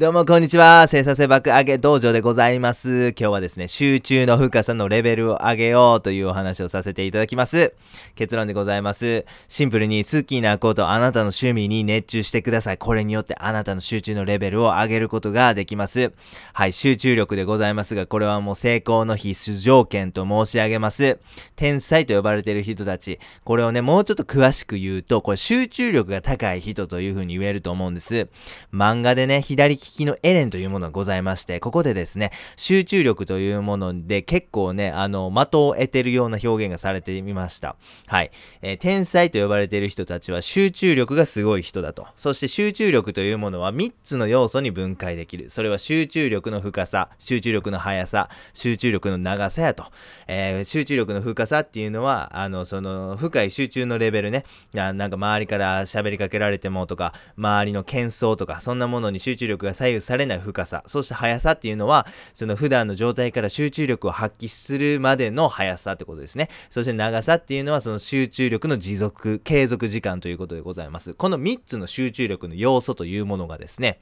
どうもこんにちは。生産性爆上げ道場でございます。今日はですね、集中の深さのレベルを上げようというお話をさせていただきます。結論でございます。シンプルに好きなこと、あなたの趣味に熱中してください。これによってあなたの集中のレベルを上げることができます。はい、集中力でございますが、これはもう成功の必須条件と申し上げます。天才と呼ばれている人たち。これをね、もうちょっと詳しく言うと、これ集中力が高い人というふうに言えると思うんです。漫画でね、左利ききのエレンというものがございまして、ここでですね、集中力というもので結構ね、あの、的を得てるような表現がされてみました。はい。えー、天才と呼ばれている人たちは集中力がすごい人だと。そして集中力というものは3つの要素に分解できる。それは集中力の深さ、集中力の速さ、集中力の長さやと。えー、集中力の深さっていうのは、あの、その、深い集中のレベルね。なんか周りから喋りかけられてもとか、周りの喧騒とか、そんなものに集中力が左右されない深さ、そして速さっていうのは、その普段の状態から集中力を発揮するまでの速さってことですね。そして長さっていうのは、その集中力の持続、継続時間ということでございます。この3つの集中力の要素というものがですね、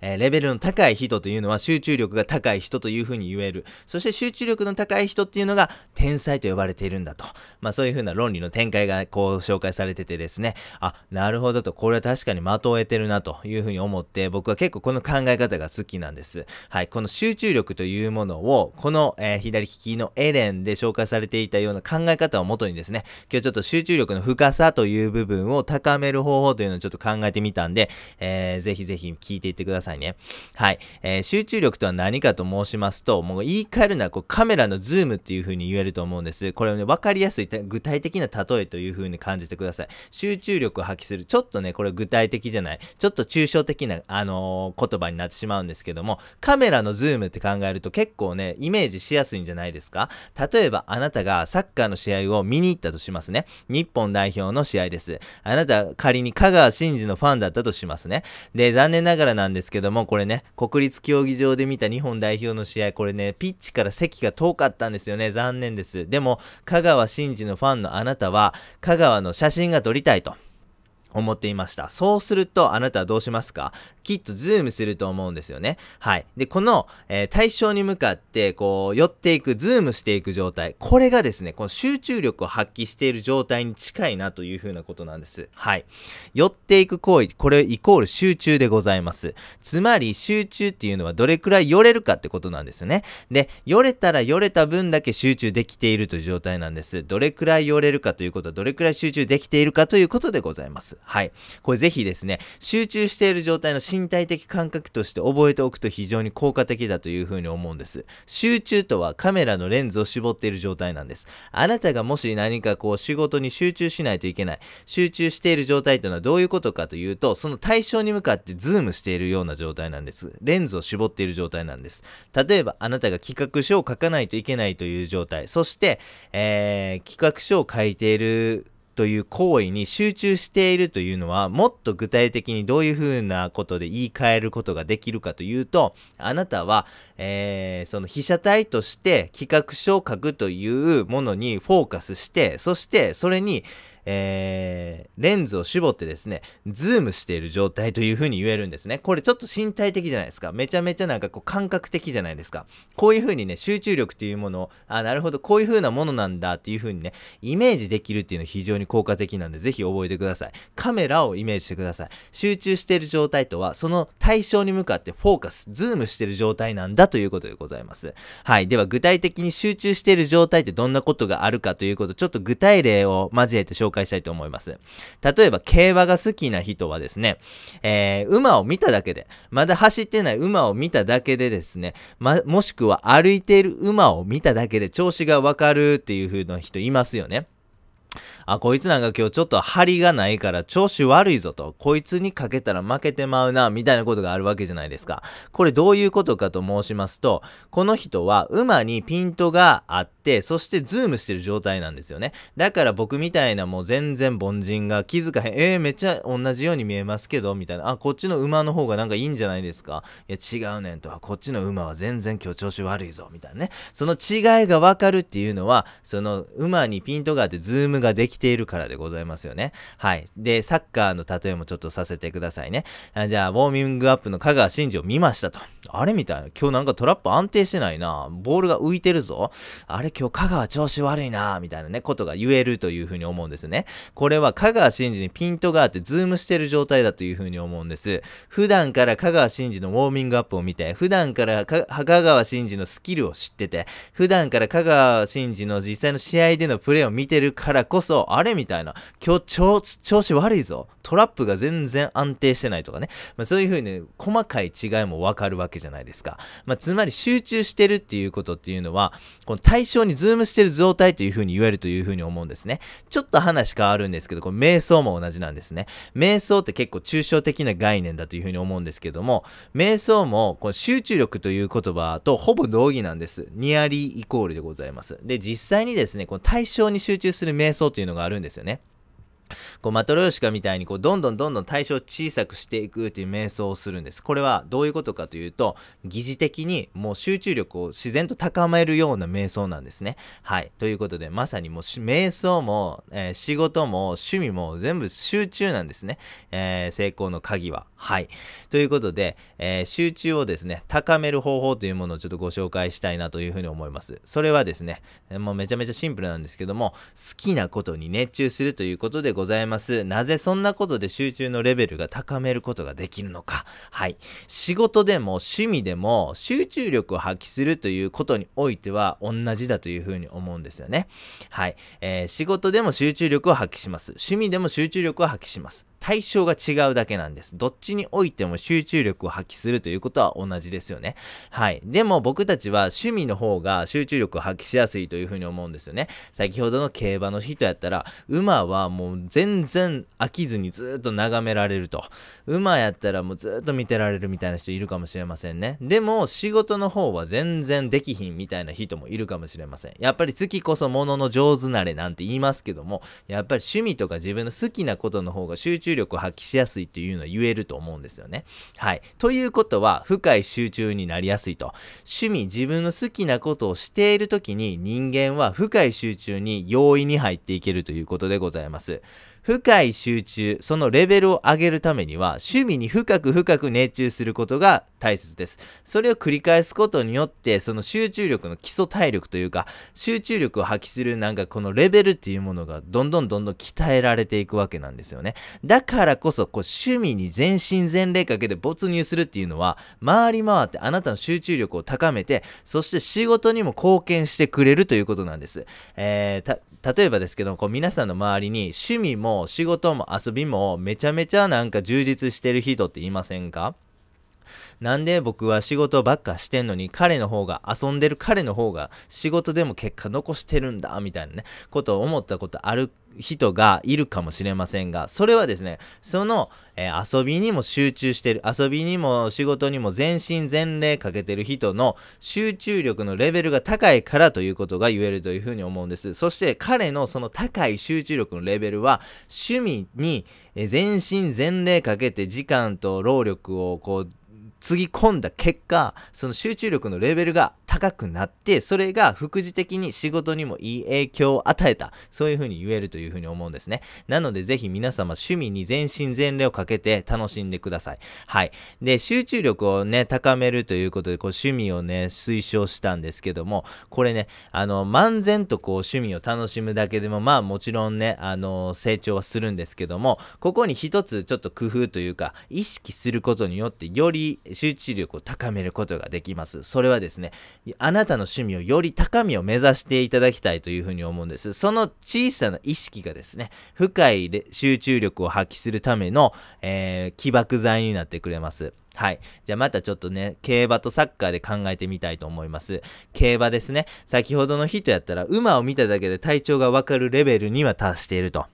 えー、レベルの高い人というのは集中力が高い人というふうに言える。そして集中力の高い人っていうのが天才と呼ばれているんだと。まあそういうふうな論理の展開がこう紹介されててですね、あ、なるほどと、これは確かに的を得てるなというふうに思って、僕は結構この考え方が好きなんです。はい、この集中力というものを、この、えー、左利きのエレンで紹介されていたような考え方をもとにですね、今日ちょっと集中力の深さという部分を高める方法というのをちょっと考えてみたんで、えー、ぜひぜひ聞いていってくださいね。はい。えー、集中力とは何かと申しますと、もう言い換えるのはこうカメラのズームっていう風に言えると思うんです。これをね、わかりやすい具体的な例えという風に感じてください。集中力を発揮する。ちょっとね、これ具体的じゃない。ちょっと抽象的な、あのー、言葉になってしまうんですけども、カメラのズームって考えると結構ね、イメージしやすいんじゃないですか？例えば、あなたがサッカーの試合を見に行ったとしますね。日本代表の試合です。あなた、仮に香川真司のファンだったとしますね。で、残念ながらなんですけども、これね、国立競技場で見た日本代表の試合、これね、ピッチから席が遠かったんですよね。残念です。でも、香川真司のファンのあなたは、香川の写真が撮りたいと。思っていました。そうすると、あなたはどうしますか？きっとズームすると思うんですよね。はい。で、この、えー、対象に向かって、こう、寄っていく、ズームしていく状態。これがですね、この集中力を発揮している状態に近いなというふうなことなんです。はい。寄っていく行為、これイコール集中でございます。つまり、集中っていうのはどれくらい寄れるかってことなんですよね。で、寄れたら寄れた分だけ集中できているという状態なんです。どれくらい寄れるかということは、どれくらい集中できているかということでございます。はい。これぜひですね、集中している状態の身体的感覚として覚えておくと非常に効果的だというふうに思うんです。集中とはカメラのレンズを絞っている状態なんです。あなたがもし何かこう仕事に集中しないといけない、集中している状態というのはどういうことかというと、その対象に向かってズームしているような状態なんです。レンズを絞っている状態なんです。例えばあなたが企画書を書かないといけないという状態、そして、えー、企画書を書いているという行為に集中しているというのはもっと具体的にどういうふうなことで言い換えることができるかというとあなたは、えー、その被写体として企画書を書くというものにフォーカスしてそしてそれにえー、レンズを絞ってですね、ズームしている状態という風に言えるんですね。これちょっと身体的じゃないですか。めちゃめちゃなんかこう感覚的じゃないですか。こういう風にね、集中力っていうものを、あ、なるほど、こういう風なものなんだっていう風にね、イメージできるっていうのは非常に効果的なんで、ぜひ覚えてください。カメラをイメージしてください。集中している状態とは、その対象に向かってフォーカス、ズームしている状態なんだということでございます。はい。では、具体的に集中している状態ってどんなことがあるかということ、ちょっと具体例を交えて紹介したいと思います。例えば、競馬が好きな人はですね、えー、馬を見ただけで、まだ走ってない馬を見ただけでですね、ま、もしくは歩いている馬を見ただけで調子がわかるっていう風な人いますよね。あ、こいつなんか今日ちょっと張りがないから調子悪いぞと、こいつにかけたら負けてまうな、みたいなことがあるわけじゃないですか。これどういうことかと申しますと、この人は馬にピントがあって、そしてズームしてる状態なんですよね。だから僕みたいなもう全然凡人が気づかへん、えー、めっちゃ同じように見えますけど、みたいな。あ、こっちの馬の方がなんかいいんじゃないですか？いや違うねんと、こっちの馬は全然今日調子悪いぞ、みたいなね。その違いがわかるっていうのは、その馬にピントがあってズームができているからでございますよね。はい。で、サッカーの例えもちょっとさせてくださいね。あじゃあ、ウォーミングアップの香川真司を見ましたと。あれみたいな。今日なんかトラップ安定してないな。ボールが浮いてるぞ。あれ今日香川調子悪いな。みたいなね、ことが言えるというふうに思うんですね。これは香川真司にピントがあってズームしてる状態だというふうに思うんです。普段から香川真司のウォーミングアップを見て、普段から香川真司のスキルを知ってて、普段から香川真司の実際の試合でのプレーを見てるからこそ、あれみたいな、今日調子悪いぞ。トラップが全然安定してないとかね。まあ、そういうふうに細かい違いもわかるわけじゃないですか。まあ、つまり集中してるっていうことっていうのは、この対象にズームしてる状態というふうに言えるというふうに思うんですね。ちょっと話変わるんですけど、これ瞑想も同じなんですね。瞑想って結構抽象的な概念だというふうに思うんですけども、瞑想もこの集中力という言葉とほぼ同義なんです。ニアリーイコールでございます。で、実際にですね、この対象に集中する瞑想というのがあるんですよね。こうマトロヨシカみたいにこうどんどんどんどん対象を小さくしていくっていう瞑想をするんです。これはどういうことかというと、疑似的にもう集中力を自然と高めるような瞑想なんですね。はい。ということで、まさにもう瞑想も、えー、仕事も趣味も全部集中なんですね。えー、成功の鍵は。はい。ということで、えー、集中をですね、高める方法というものをちょっとご紹介したいなというふうに思います。それはですね、もうめちゃめちゃシンプルなんですけども、好きなことに熱中するということでごございます。なぜそんなことで集中のレベルが高めることができるのか。はい。仕事でも趣味でも集中力を発揮するということにおいては同じだというふうに思うんですよね。はい。えー、仕事でも集中力を発揮します。趣味でも集中力を発揮します。対象が違うだけなんです。どっちにおいても集中力を発揮するということは同じですよね。はい。でも僕たちは趣味の方が集中力を発揮しやすいというふうに思うんですよね。先ほどの競馬の人やったら、馬はもう全然飽きずにずっと眺められると。馬やったらもうずっと見てられるみたいな人いるかもしれませんね。でも仕事の方は全然できひんみたいな人もいるかもしれません。やっぱり好きこそものの上手なれなんて言いますけども、やっぱり趣味とか自分の好きなことの方が集中中力を発揮しやすいというのは言えると思うんですよね。はい。ということは、深い集中になりやすいと。趣味、自分の好きなことをしている時に人間は深い集中に容易に入っていけるということでございます。深い集中、そのレベルを上げるためには、趣味に深く深く熱中することが大切です。それを繰り返すことによって、その集中力の基礎体力というか、集中力を発揮するなんかこのレベルっていうものがどんどんどんどん鍛えられていくわけなんですよね。だからこそ、こう趣味に全身全霊かけて没入するっていうのは、回り回ってあなたの集中力を高めて、そして仕事にも貢献してくれるということなんです。えー、例えばですけどこう皆さんの周りに趣味も仕事も遊びもめちゃめちゃなんか充実してる人っていませんか？なんで僕は仕事ばっかしてんのに彼の方が遊んでる彼の方が仕事でも結果残してるんだみたいなねことを思ったことある人がいるかもしれませんが、それはですね、その、えー、遊びにも集中してる、遊びにも仕事にも全身全霊かけてる人の集中力のレベルが高いからということが言えるというふうに思うんです。そして彼のその高い集中力のレベルは趣味に全身全霊かけて時間と労力をこうつぎ込んだ結果、その集中力のレベルが高くなって、それが副次的に仕事にもいい影響を与えた。そういうふうに言えるというふうに思うんですね。なのでぜひ皆様趣味に全身全霊をかけて楽しんでください。はい。で、集中力をね、高めるということで、こう趣味をね、推奨したんですけども、これね、あの、漫然とこう趣味を楽しむだけでも、まあもちろんね、あの、成長はするんですけども、ここに一つちょっと工夫というか、意識することによって、より集中力を高めることができます。それはですね、あなたの趣味をより高みを目指していただきたいというふうに思うんです。その小さな意識がですね、深い集中力を発揮するための、えー、起爆剤になってくれます。はい。じゃあまたちょっとね、競馬とサッカーで考えてみたいと思います。競馬ですね。先ほどの人やったら、馬を見ただけで体調がわかるレベルには達していると。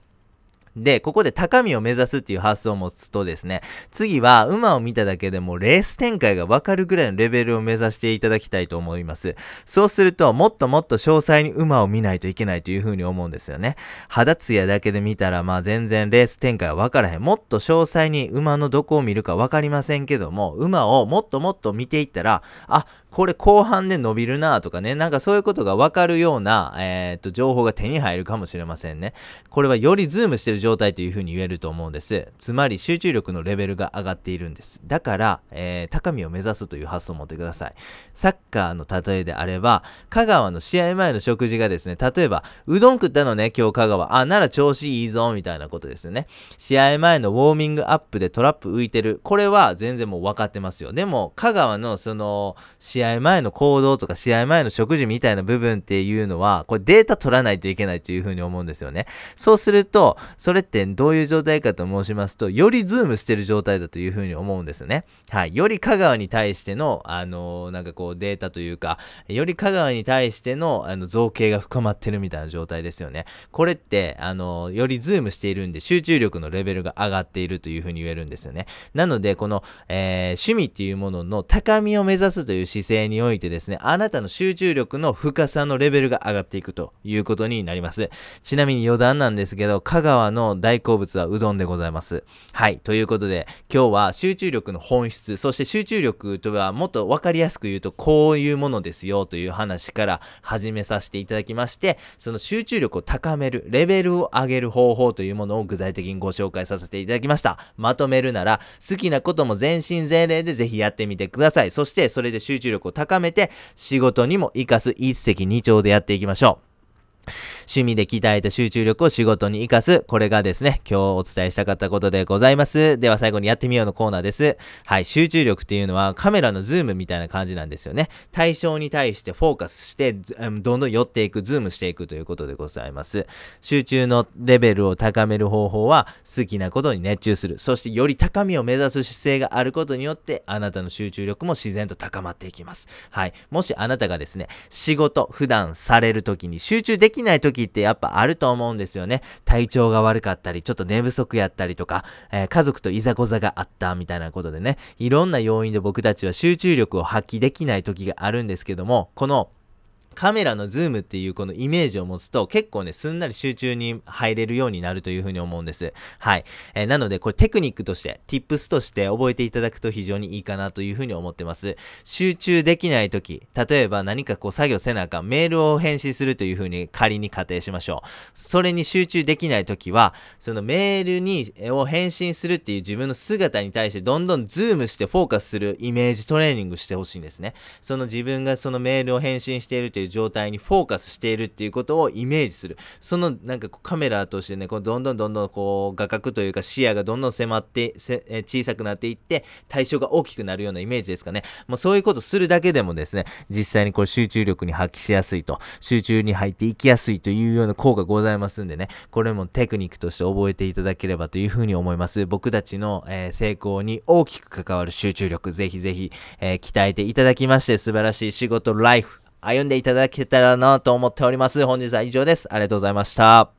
で、ここで高みを目指すっていう発想を持つとですね、次は馬を見ただけでもレース展開がわかるぐらいのレベルを目指していただきたいと思います。そうすると、もっともっと詳細に馬を見ないといけないというふうに思うんですよね。肌ツヤだけで見たら、まあ全然レース展開はわからへん。もっと詳細に馬のどこを見るかわかりませんけども、馬をもっともっと見ていったら、あ、これ後半で伸びるなとかね、なんかそういうことがわかるような、えー、っと、情報が手に入るかもしれませんね。これはよりズームしてる状態というふうに言えると思うんです。つまり集中力のレベルが上がっているんです。だから、えー、高みを目指すという発想を持ってください。サッカーの例えであれば、香川の試合前の食事がですね、例えば、うどん食ったのね、今日香川。あ、なら調子いいぞ、みたいなことですよね。試合前のウォーミングアップでトラップ浮いてる。これは全然もう分かってますよ。でも、香川のその、試合試合前の行動とか試合前の食事みたいな部分っていうのは、これデータ取らないといけないというふうに思うんですよね。そうすると、それってどういう状態かと申しますと、よりズームしてる状態だというふうに思うんですね。はい。より香川に対しての、あのー、なんかこうデータというか、より香川に対しての、あの、造形が深まってるみたいな状態ですよね。これって、あのー、よりズームしているんで、集中力のレベルが上がっているというふうに言えるんですよね。なので、この、えー、趣味っていうものの高みを目指すという姿勢においてですね、あなたの集中力の深さのレベルが上がっていくということになります。ちなみに余談なんですけど、香川の大好物はうどんでございます。はい。ということで、今日は集中力の本質、そして集中力とはもっと分かりやすく言うと、こういうものですよという話から始めさせていただきまして、その集中力を高める、レベルを上げる方法というものを具体的にご紹介させていただきました。まとめるなら、好きなことも全身全霊でぜひやってみてください。そして、それで集中力を高めて、仕事にも活かす一石二鳥でやっていきましょう。趣味で鍛えた集中力を仕事に活かす。これがですね、今日お伝えしたかったことでございます。では最後にやってみようのコーナーです。はい、集中力っていうのはカメラのズームみたいな感じなんですよね。対象に対してフォーカスして、どんどん寄っていく、ズームしていくということでございます。集中のレベルを高める方法は、好きなことに熱中する。そしてより高みを目指す姿勢があることによって、あなたの集中力も自然と高まっていきます。はい。もしあなたがですね、仕事、普段される時に集中できない時ってやっぱあると思うんですよね。体調が悪かったり、ちょっと寝不足やったりとか、えー、家族といざこざがあったみたいなことでね、いろんな要因で僕たちは集中力を発揮できない時があるんですけども、このカメラのズームっていうこのイメージを持つと結構ね、すんなり集中に入れるようになるというふうに思うんです。はい。えー、なので、これテクニックとして、tips として覚えていただくと非常にいいかなというふうに思ってます。集中できないとき、例えば何かこう作業せなあかん、メールを返信するというふうに仮に仮定しましょう。それに集中できないときは、そのメールに、を返信するっていう自分の姿に対してどんどんズームしてフォーカスするイメージトレーニングしてほしいんですね。その自分がそのメールを返信しているという状態にフォーカスしているっていうことをイメージする。そのなんかカメラとしてね、こうどんどんどんどんこう画角というか視野がどんどん迫ってえ小さくなっていって対象が大きくなるようなイメージですかね。もうそういうことするだけでもですね、実際にこう集中力に発揮しやすいと、集中に入っていきやすいというような効果ございますんでね、これもテクニックとして覚えていただければというふうに思います。僕たちの、えー、成功に大きく関わる集中力、ぜひぜひ、えー、鍛えていただきまして素晴らしい仕事、ライフ、歩んでいただけたらなと思っております。本日は以上です。ありがとうございました。